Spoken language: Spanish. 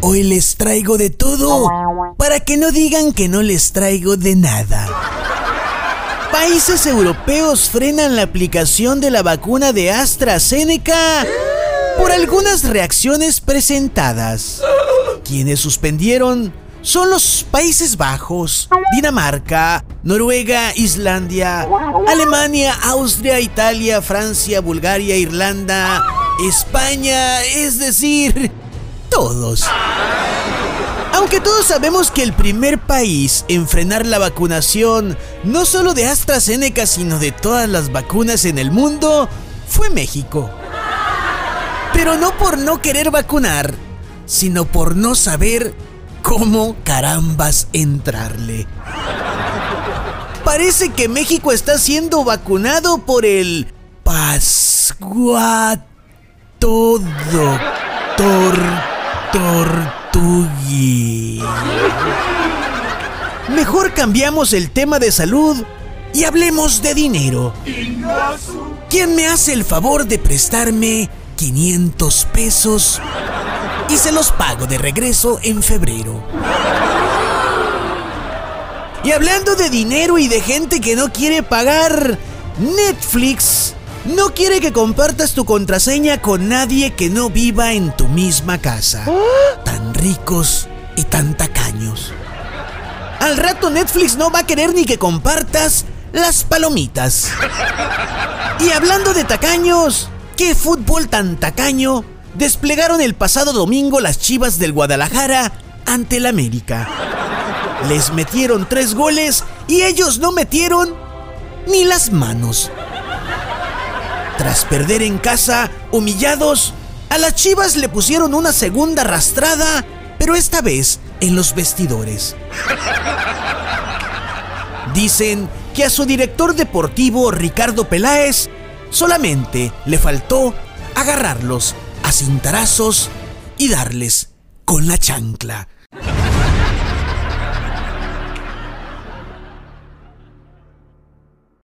Hoy les traigo de todo para que no digan que no les traigo de nada. Países europeos frenan la aplicación de la vacuna de AstraZeneca por algunas reacciones presentadas. Quienes suspendieron son los Países Bajos, Dinamarca, Noruega, Islandia, Alemania, Austria, Italia, Francia, Bulgaria, Irlanda, España, es decir, todos. Aunque todos sabemos que el primer país en frenar la vacunación, no solo de AstraZeneca, sino de todas las vacunas en el mundo, fue México. Pero no por no querer vacunar, sino por no saber cómo carambas entrarle. Parece que México está siendo vacunado por el Pascuato Tortugui. Mejor cambiamos el tema de salud y hablemos de dinero. ¿Quién me hace el favor de prestarme 500 pesos y se los pago de regreso en febrero? Y hablando de dinero y de gente que no quiere pagar, Netflix no quiere que compartas tu contraseña con nadie que no viva en tu misma casa. Tan ricos y tan tacaños. Al rato Netflix no va a querer ni que compartas las palomitas. Y hablando de tacaños, ¿qué fútbol tan tacaño desplegaron el pasado domingo las Chivas del Guadalajara ante el América? Les metieron tres goles y ellos no metieron ni las manos. Tras perder en casa, humillados, a las Chivas le pusieron una segunda arrastrada, pero esta vez en los vestidores. Dicen que a su director deportivo Ricardo Peláez solamente le faltó agarrarlos a cintarazos y darles con la chancla.